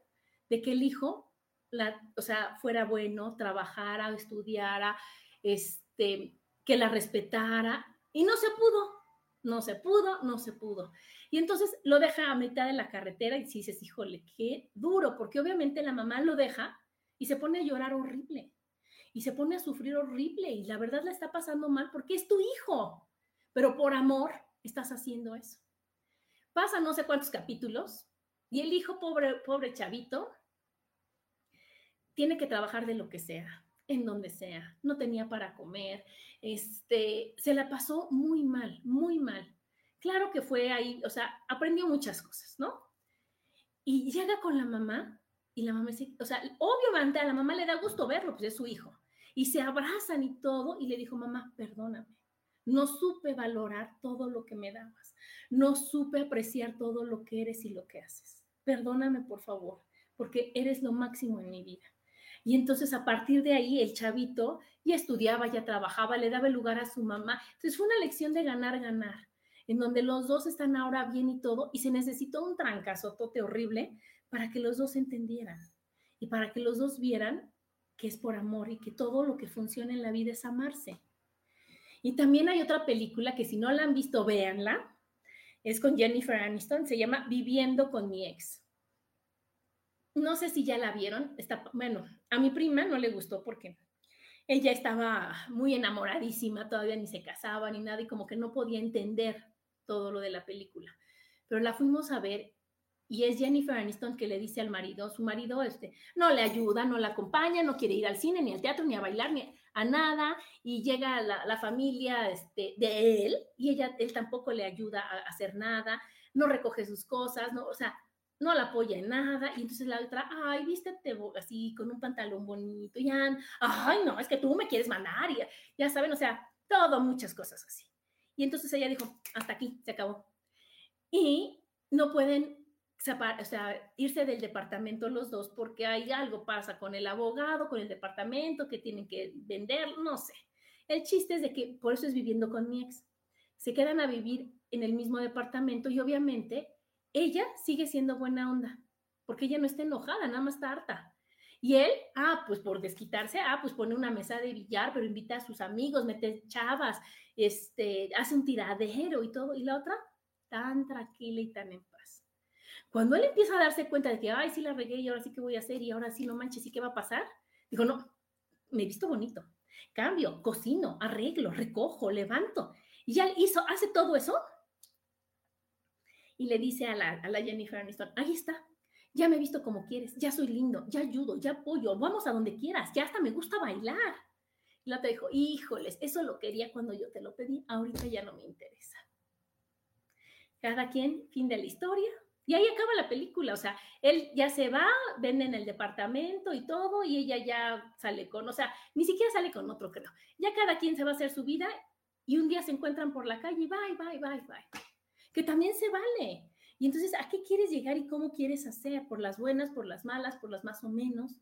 de que el hijo, la, o sea, fuera bueno, trabajara, estudiara, este, que la respetara, y no se pudo, no se pudo, no se pudo. Y entonces lo deja a mitad de la carretera y dices, híjole, qué duro, porque obviamente la mamá lo deja y se pone a llorar horrible, y se pone a sufrir horrible, y la verdad la está pasando mal porque es tu hijo, pero por amor estás haciendo eso. Pasa no sé cuántos capítulos y el hijo, pobre, pobre chavito, tiene que trabajar de lo que sea, en donde sea. No tenía para comer, este, se la pasó muy mal, muy mal. Claro que fue ahí, o sea, aprendió muchas cosas, ¿no? Y llega con la mamá y la mamá dice, o sea, obviamente a la mamá le da gusto verlo, pues es su hijo. Y se abrazan y todo, y le dijo, mamá, perdóname no supe valorar todo lo que me dabas. No supe apreciar todo lo que eres y lo que haces. Perdóname, por favor, porque eres lo máximo en mi vida. Y entonces a partir de ahí el chavito ya estudiaba, ya trabajaba, le daba lugar a su mamá. Entonces fue una lección de ganar, ganar, en donde los dos están ahora bien y todo, y se necesitó un trancazotote horrible para que los dos entendieran y para que los dos vieran que es por amor y que todo lo que funciona en la vida es amarse. Y también hay otra película que si no la han visto, véanla. Es con Jennifer Aniston, se llama Viviendo con mi ex. No sé si ya la vieron, está, bueno, a mi prima no le gustó porque ella estaba muy enamoradísima, todavía ni se casaba ni nada y como que no podía entender todo lo de la película. Pero la fuimos a ver y es Jennifer Aniston que le dice al marido, su marido este, no le ayuda, no la acompaña, no quiere ir al cine, ni al teatro, ni a bailar, ni a nada, y llega la, familia este, de él, y ella, él tampoco le ayuda a hacer nada, no recoge sus cosas, no, o sea, no la apoya en nada, y entonces la otra, ay, vístete así, con un pantalón bonito, ya, ay, no, es que tú me quieres mandar, y ya saben, o sea, todo, muchas cosas así. Y entonces ella dijo, hasta aquí, se acabó. Y no pueden o sea, irse del departamento los dos porque hay algo pasa con el abogado, con el departamento, que tienen que vender, no sé. El chiste es de que por eso es viviendo con mi ex. Se quedan a vivir en el mismo departamento y obviamente ella sigue siendo buena onda, porque ella no está enojada, nada más está harta. Y él, ah, pues por desquitarse, ah, pues pone una mesa de billar, pero invita a sus amigos, mete chavas, este, hace un tiradero y todo. Y la otra, tan tranquila y tan en paz. Cuando él empieza a darse cuenta de que, ay, sí la regué y ahora sí que voy a hacer y ahora sí no manches, ¿y qué va a pasar? Digo, no, me he visto bonito. Cambio, cocino, arreglo, recojo, levanto. Y ya hizo, hace todo eso. Y le dice a la, a la Jennifer Aniston, ahí está, ya me he visto como quieres, ya soy lindo, ya ayudo, ya apoyo, vamos a donde quieras, ya hasta me gusta bailar. Y la te dijo, híjoles, eso lo quería cuando yo te lo pedí, ahorita ya no me interesa. Cada quien, fin de la historia, y ahí acaba la película, o sea, él ya se va, venden el departamento y todo, y ella ya sale con, o sea, ni siquiera sale con otro, creo. Ya cada quien se va a hacer su vida y un día se encuentran por la calle bye, bye, bye, bye. Que también se vale. Y entonces, ¿a qué quieres llegar y cómo quieres hacer? ¿Por las buenas, por las malas, por las más o menos?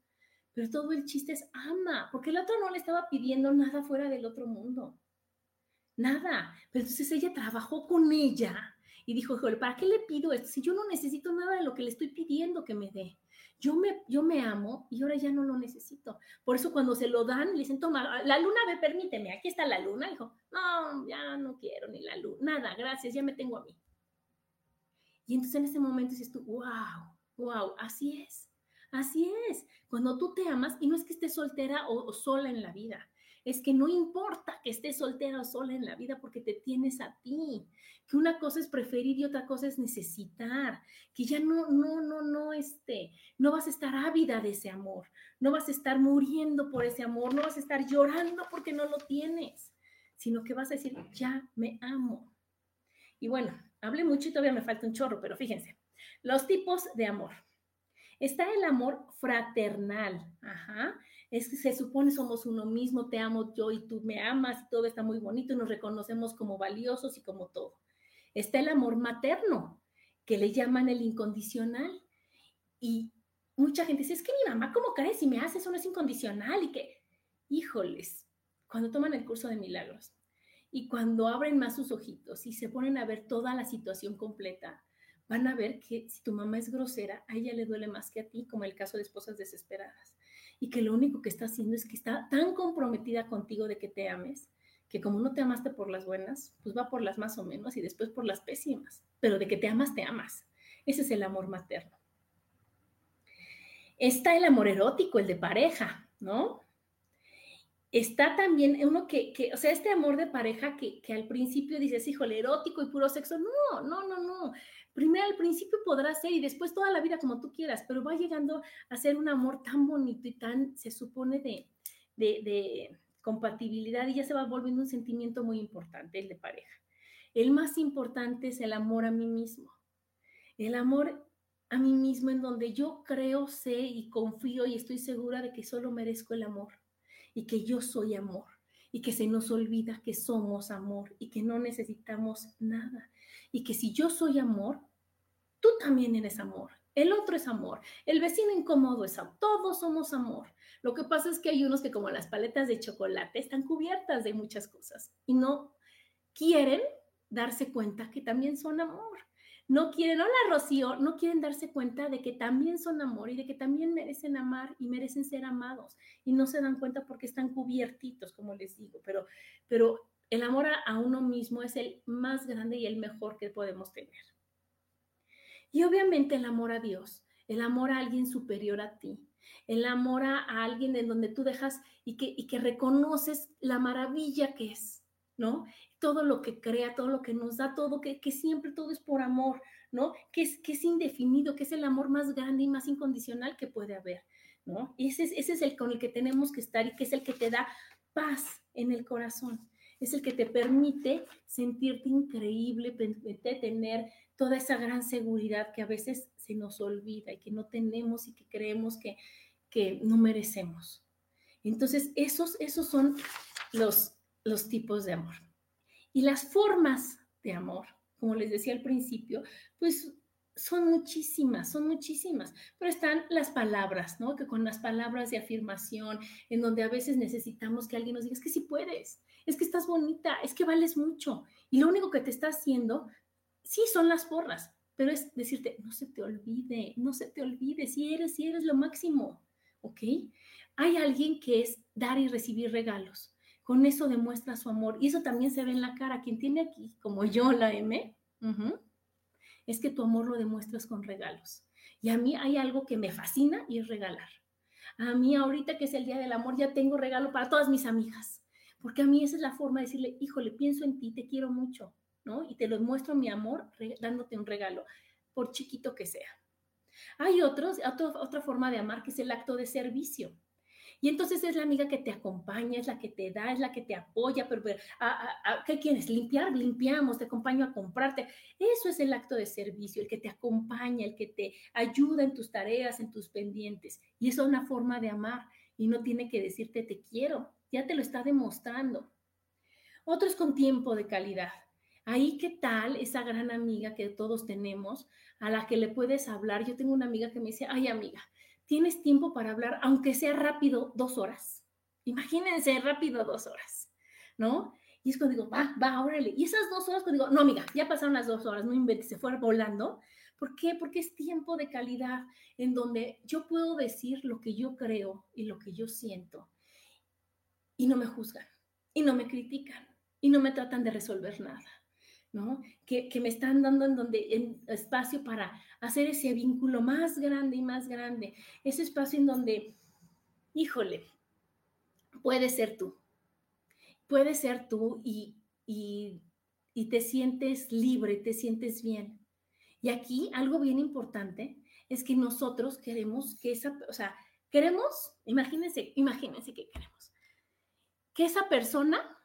Pero todo el chiste es ama, porque el otro no le estaba pidiendo nada fuera del otro mundo. Nada. Pero entonces ella trabajó con ella y dijo, ¿para qué le pido esto? Si yo no necesito nada de lo que le estoy pidiendo que me dé. Yo me, yo me amo y ahora ya no lo necesito. Por eso cuando se lo dan, le dicen, toma, la luna, ve, permíteme, aquí está la luna. Dijo, no, ya no quiero ni la luna, nada, gracias, ya me tengo a mí. Y entonces en ese momento dices tú, wow, wow, así es, así es. Cuando tú te amas, y no es que estés soltera o sola en la vida, es que no importa que estés soltera o sola en la vida porque te tienes a ti, que una cosa es preferir y otra cosa es necesitar, que ya no, no, no, no, este, no vas a estar ávida de ese amor, no vas a estar muriendo por ese amor, no vas a estar llorando porque no lo tienes, sino que vas a decir, ya me amo. Y bueno, hablé mucho y todavía me falta un chorro, pero fíjense, los tipos de amor. Está el amor fraternal, ajá, es que se supone somos uno mismo, te amo yo y tú me amas, todo está muy bonito y nos reconocemos como valiosos y como todo. Está el amor materno, que le llaman el incondicional. Y mucha gente dice, es que mi mamá, ¿cómo crees? Si me hace eso no es incondicional y que, híjoles, cuando toman el curso de milagros y cuando abren más sus ojitos y se ponen a ver toda la situación completa, van a ver que si tu mamá es grosera, a ella le duele más que a ti, como el caso de esposas desesperadas y que lo único que está haciendo es que está tan comprometida contigo de que te ames, que como no te amaste por las buenas, pues va por las más o menos y después por las pésimas, pero de que te amas, te amas. Ese es el amor materno. Está el amor erótico, el de pareja, ¿no? Está también uno que, que o sea, este amor de pareja que, que al principio dices, híjole, erótico y puro sexo. No, no, no, no primero al principio podrá ser y después toda la vida como tú quieras, pero va llegando a ser un amor tan bonito y tan, se supone, de, de, compatibilidad y ya se va volviendo un sentimiento muy importante, el de pareja. El más importante es el amor a mí mismo. El amor a mí mismo en donde yo creo, sé y confío y estoy segura de que solo merezco el amor y que yo soy amor y que se nos olvida que somos amor y que no necesitamos nada y que si yo soy amor, tú también eres amor. El otro es amor. El vecino incómodo es amor. Todos somos amor. Lo que pasa es que hay unos que como las paletas de chocolate están cubiertas de muchas cosas y no quieren darse cuenta que también son amor. no quieren, hola Rocío, no quieren darse cuenta de que también son amor y de que también merecen amar y merecen ser amados y no se dan cuenta porque están cubiertitos, como les digo, pero, pero el amor a, uno mismo es el más grande y el mejor que podemos tener. Y obviamente el amor a Dios, el amor a alguien superior a ti, el amor a, alguien en donde tú dejas y que, y que reconoces la maravilla que es, ¿no? todo lo que crea, todo lo que nos da, todo, que, siempre todo es por amor, ¿no? Que es, que es indefinido, que es el amor más grande y más incondicional que puede haber, ¿no? Ese es, ese es el con el que tenemos que estar y que es el que te da paz en el corazón. Es el que te permite sentirte increíble, tener toda esa gran seguridad que a veces se nos olvida y que no tenemos y que creemos que, que no merecemos. Entonces, esos, esos son los, los tipos de amor. Y las formas de amor, como les decía al principio, pues son muchísimas, son muchísimas, pero están las palabras, ¿no? Que con las palabras de afirmación, en donde a veces necesitamos que alguien nos diga, es que sí puedes, es que estás bonita, es que vales mucho. Y lo único que te está haciendo, sí son las porras, pero es decirte, no se te olvide, no se te olvide, si eres, si eres lo máximo, ¿ok? Hay alguien que es dar y recibir regalos con eso demuestra su amor. Y eso también se ve en la cara. Quien tiene aquí, como yo, la M, es que tu amor lo demuestras con regalos. Y a mí hay algo que me fascina y es regalar. A mí ahorita que es el Día del Amor ya tengo regalo para todas mis amigas. Porque a mí esa es la forma de decirle, híjole, pienso en ti, te quiero mucho, Y te lo muestro mi amor dándote un regalo, por chiquito que sea. Hay otros, otra forma de amar que es el acto de servicio. Y entonces es la amiga que te acompaña, es la que te da, es la que te apoya, pero, ¿qué quieres? Limpiar, limpiamos, te acompaño a comprarte. Eso es el acto de servicio, el que te acompaña, el que te ayuda en tus tareas, en tus pendientes. Y eso es una forma de amar y no tiene que decirte te quiero, ya te lo está demostrando. Otro es con tiempo de calidad. Ahí, ¿qué tal esa gran amiga que todos tenemos, a la que le puedes hablar? Yo tengo una amiga que me dice, ay amiga, tienes tiempo para hablar, aunque sea rápido, dos horas. Imagínense, rápido, dos horas, ¿no? Y es cuando digo, va, va, órale. Y esas dos horas, cuando digo, no, amiga, ya pasaron las dos horas, no inventes, se fuera volando. ¿Por qué? Porque es tiempo de calidad en donde yo puedo decir lo que yo creo y lo que yo siento. Y no me juzgan, y no me critican, y no me tratan de resolver nada. Que, me están dando en donde en espacio para hacer ese vínculo más grande y más grande, ese espacio en donde, híjole, puede ser tú, puede ser tú y, y, y te sientes libre, te sientes bien. Y aquí algo bien importante es que nosotros queremos que esa, o sea, queremos, imagínense, imagínense que queremos, que esa persona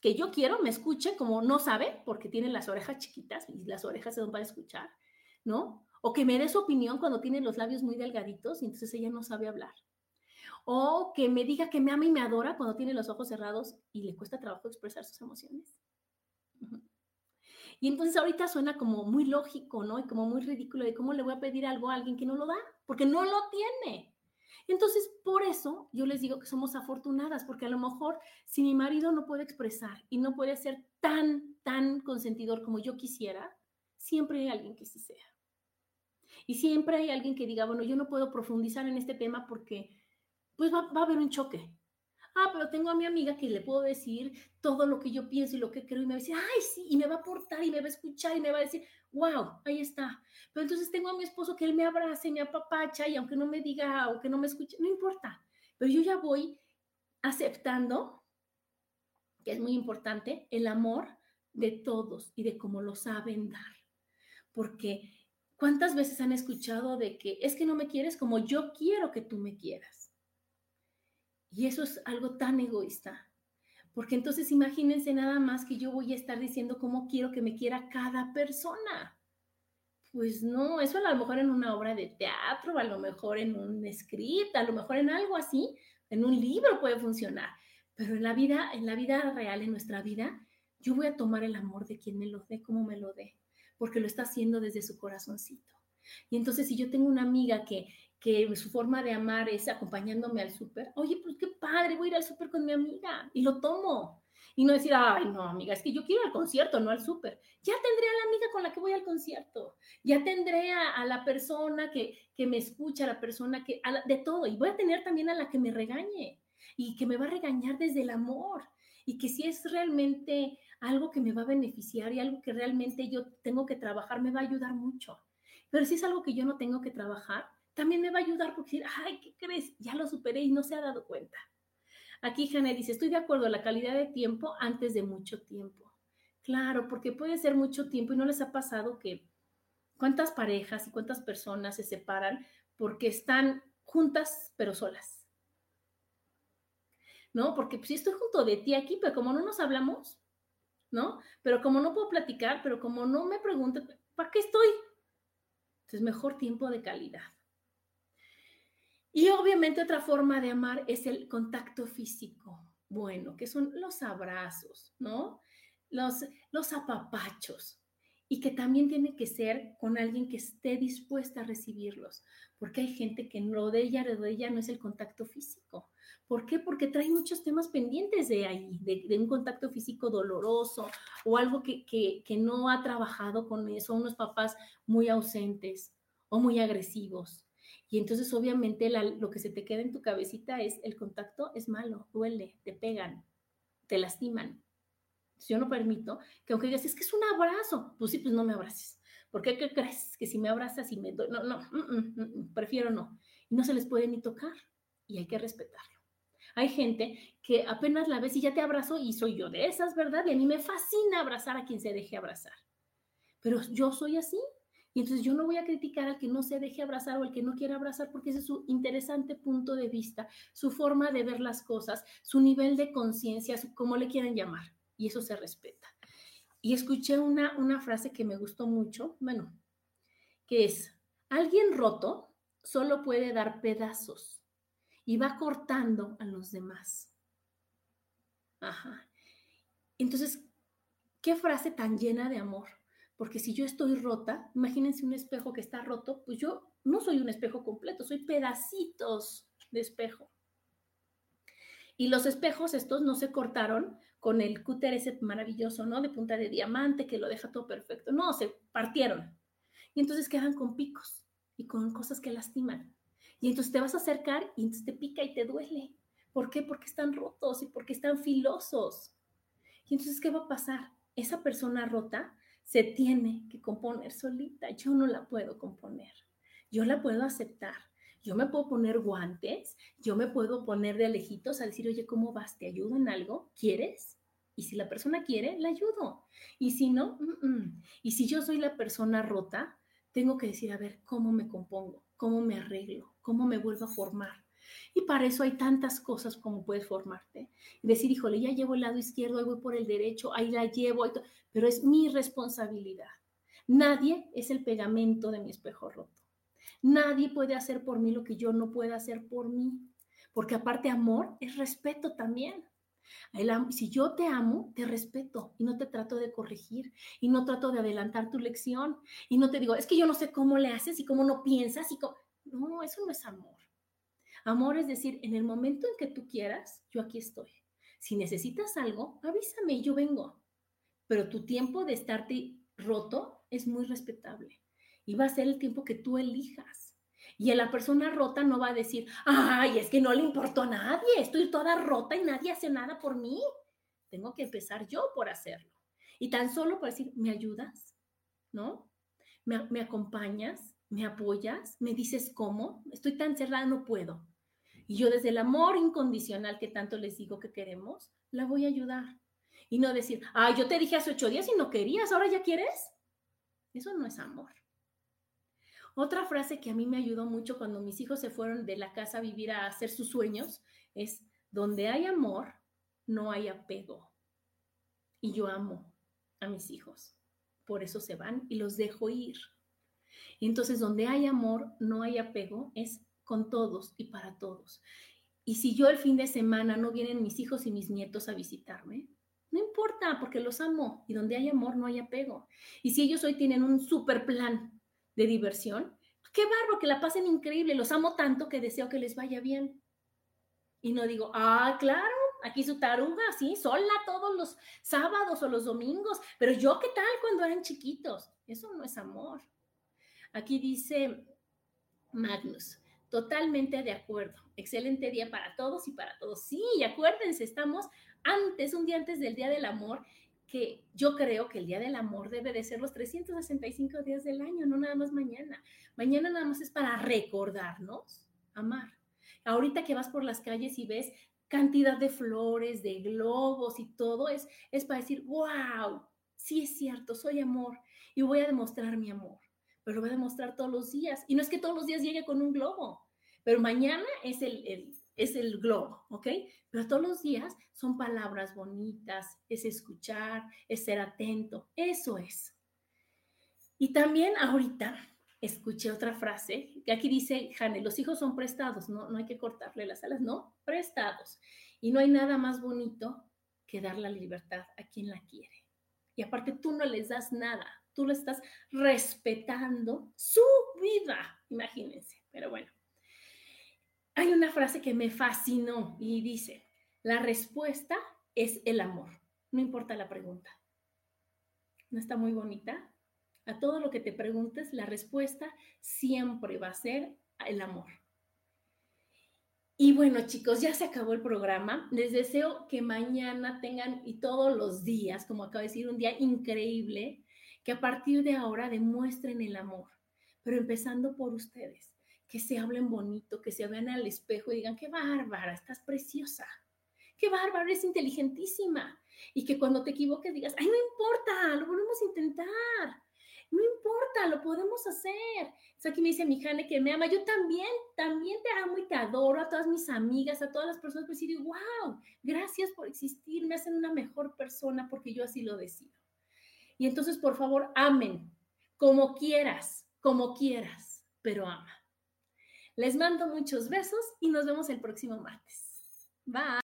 que yo quiero me escuche como no sabe, porque tiene las orejas chiquitas y las orejas se van para escuchar, ¿no? O que me dé su opinión cuando tiene los labios muy delgaditos y entonces ella no sabe hablar. O que me diga que me ama y me adora cuando tiene los ojos cerrados y le cuesta trabajo expresar sus emociones. Y entonces ahorita suena como muy lógico, ¿no? Y como muy ridículo de cómo le voy a pedir algo a alguien que no lo da, porque no lo tiene. Entonces, por eso yo les digo que somos afortunadas, porque a lo mejor si mi marido no puede expresar y no puede ser tan, tan consentidor como yo quisiera, siempre hay alguien que sí sea. Y siempre hay alguien que diga, bueno, yo no puedo profundizar en este tema porque pues va, va a haber un choque. Ah, pero tengo a mi amiga que le puedo decir todo lo que yo pienso y lo que creo y me va a decir, ay, sí, y me va a aportar y me va a escuchar y me va a decir, wow, ahí está. Pero entonces tengo a mi esposo que él me abrace, me apapacha y aunque no me diga o que no me escuche, no importa. Pero yo ya voy aceptando, que es muy importante, el amor de todos y de cómo lo saben dar. Porque ¿cuántas veces han escuchado de que es que no me quieres como yo quiero que tú me quieras? Y eso es algo tan egoísta. Porque entonces imagínense nada más que yo voy a estar diciendo cómo quiero que me quiera cada persona. Pues no, eso a lo mejor en una obra de teatro, a lo mejor en un script, a lo mejor en algo así, en un libro puede funcionar. Pero en la vida, en la vida real, en nuestra vida, yo voy a tomar el amor de quien me lo dé, como me lo dé, porque lo está haciendo desde su corazoncito. Y entonces si yo tengo una amiga que que su forma de amar es acompañándome al súper, oye, pues qué padre, voy a ir al súper con mi amiga y lo tomo. Y no decir, ay, no, amiga, es que yo quiero ir al concierto, no al súper. Ya tendré a la amiga con la que voy al concierto. Ya tendré a, la persona que, que, me escucha, a la persona que, de todo. Y voy a tener también a la que me regañe y que me va a regañar desde el amor. Y que si es realmente algo que me va a beneficiar y algo que realmente yo tengo que trabajar, me va a ayudar mucho. Pero si es algo que yo no tengo que trabajar, también me va a ayudar porque decir, ay, ¿qué crees? Ya lo superé y no se ha dado cuenta. Aquí Jane dice, estoy de acuerdo, la calidad de tiempo antes de mucho tiempo. Claro, porque puede ser mucho tiempo y no les ha pasado que cuántas parejas y cuántas personas se separan porque están juntas pero solas. ¿No? Porque si estoy junto de ti aquí, pero como no nos hablamos, ¿no? Pero como no puedo platicar, pero como no me preguntan, ¿para qué estoy? Entonces, mejor tiempo de calidad. Y obviamente otra forma de amar es el contacto físico, bueno, que son los abrazos, ¿no? Los, los apapachos. Y que también tiene que ser con alguien que esté dispuesta a recibirlos, porque hay gente que lo de ella, lo de ella no es el contacto físico. ¿Por qué? Porque trae muchos temas pendientes de ahí, de, un contacto físico doloroso o algo que, que, que no ha trabajado con eso, unos papás muy ausentes o muy agresivos y entonces obviamente lo que se te queda en tu cabecita es el contacto es malo, duele, te pegan, te lastiman. Yo no permito que aunque digas, es que es un abrazo, pues sí, pues no me abraces. ¿Por qué, ¿Qué crees? Que si me abrazas y me doy, no, no, mm, mm, mm, prefiero no. Y no se les puede ni tocar y hay que respetarlo. Hay gente que apenas la ves y ya te abrazo y soy yo de esas, ¿verdad? Y a mí me fascina abrazar a quien se deje abrazar. Pero yo soy así, y entonces yo no voy a criticar al que no se deje abrazar o al que no quiera abrazar porque ese es su interesante punto de vista, su forma de ver las cosas, su nivel de conciencia, como le quieran llamar. Y eso se respeta. Y escuché una, una frase que me gustó mucho, bueno, que es, alguien roto solo puede dar pedazos y va cortando a los demás. Ajá. Entonces, ¿qué frase tan llena de amor? Porque si yo estoy rota, imagínense un espejo que está roto, pues yo no soy un espejo completo, soy pedacitos de espejo. Y los espejos estos no se cortaron con el cúter ese maravilloso, ¿no? De punta de diamante que lo deja todo perfecto. No, se partieron. Y entonces quedan con picos y con cosas que lastiman. Y entonces te vas a acercar y entonces te pica y te duele. ¿Por qué? Porque están rotos y porque están filosos. Y entonces, ¿qué va a pasar? Esa persona rota se tiene que componer solita. Yo no la puedo componer. Yo la puedo aceptar. Yo me puedo poner guantes, yo me puedo poner de lejitos a decir, oye, ¿cómo vas? ¿Te ayudo en algo? ¿Quieres? Y si la persona quiere, la ayudo. Y si no, y si yo soy la persona rota, tengo que decir, a ver, ¿cómo me compongo? ¿Cómo me arreglo? ¿Cómo me vuelvo a formar? Y para eso hay tantas cosas como puedes formarte. Decir, híjole, ya llevo el lado izquierdo, ahí voy por el derecho, ahí la llevo, pero es mi responsabilidad. Nadie es el pegamento de mi espejo roto. Nadie puede hacer por mí lo que yo no pueda hacer por mí. Porque aparte amor es respeto también. si yo te amo, te respeto y no te trato de corregir y no trato de adelantar tu lección y no te digo, es que yo no sé cómo le haces y cómo no piensas y cómo... No, eso no es amor. Amor es decir, en el momento en que tú quieras, yo aquí estoy. Si necesitas algo, avísame y yo vengo. Pero tu tiempo de estarte roto es muy respetable y va a ser el tiempo que tú elijas. Y la persona rota no va a decir, ay, es que no le importó a nadie, estoy toda rota y nadie hace nada por mí. Tengo que empezar yo por hacerlo. Y tan solo por decir, ¿me ayudas? ¿No? ¿Me, me acompañas? ¿Me apoyas? ¿Me dices cómo? Estoy tan cerrada, no puedo. Y yo desde el amor incondicional que tanto les digo que queremos, la voy a ayudar. Y no decir, ah, yo te dije hace ocho días y no querías, ahora ya quieres. Eso no es amor. Otra frase que a mí me ayudó mucho cuando mis hijos se fueron de la casa a vivir a hacer sus sueños es, donde hay amor, no hay apego. Y yo amo a mis hijos. Por eso se van y los dejo ir. Entonces, donde hay amor, no hay apego, es con todos y para todos. Y si yo el fin de semana no vienen mis hijos y mis nietos a visitarme, no importa, porque los amo y donde hay amor no hay apego. Y si ellos hoy tienen un super plan de diversión, qué barro, que la pasen increíble, los amo tanto que deseo que les vaya bien. Y no digo, ah, claro, aquí su taruga, así, sola todos los sábados o los domingos. Pero yo, ¿qué tal cuando eran chiquitos? Eso no es amor. Aquí dice Magnus, totalmente de acuerdo. Excelente día para todos y para todos. Sí, y acuérdense, estamos antes, un día antes del Día del Amor, que yo creo que el Día del Amor debe de ser los 365 días del año, no nada más mañana. Mañana nada más es para recordarnos amar. Ahorita que vas por las calles y ves cantidad de flores, de globos y todo, es, es para decir, wow, sí es cierto, soy amor y voy a demostrar mi amor, pero lo voy a demostrar todos los días. Y no es que todos los días llegue con un globo, pero mañana es el, es el globo, ¿ok? Pero todos los días son palabras bonitas, es escuchar, es ser atento, eso es. Y también ahorita escuché otra frase, que aquí dice, Jane, los hijos son prestados, no, no hay que cortarle las alas, no, prestados. Y no hay nada más bonito que dar la libertad a quien la quiere. Y aparte tú no les das nada, tú le estás respetando su vida, imagínense. Pero bueno, hay una frase que me fascinó y dice, la respuesta es el amor, no importa la pregunta. ¿No está muy bonita? A todo lo que te preguntes, la respuesta siempre va a ser el amor. Y bueno, chicos, ya se acabó el programa. Les deseo que mañana tengan y todos los días, como acabo de decir, un día increíble, que a partir de ahora demuestren el amor, pero empezando por ustedes, que se hablen bonito, que se vean al espejo y digan, qué bárbara, estás preciosa, qué bárbara, eres inteligentísima. Y que cuando te equivoques digas, ay, no importa, lo volvemos a intentar no importa, lo podemos hacer. Aquí me dice mi Jane que me ama. Yo también, también te amo y te adoro a todas mis amigas, a todas las personas. Pues digo, wow, gracias por existir, me hacen una mejor persona porque yo así lo decido. Y entonces, por favor, amen, como quieras, como quieras, pero ama. Les mando muchos besos y nos vemos el próximo martes. Bye.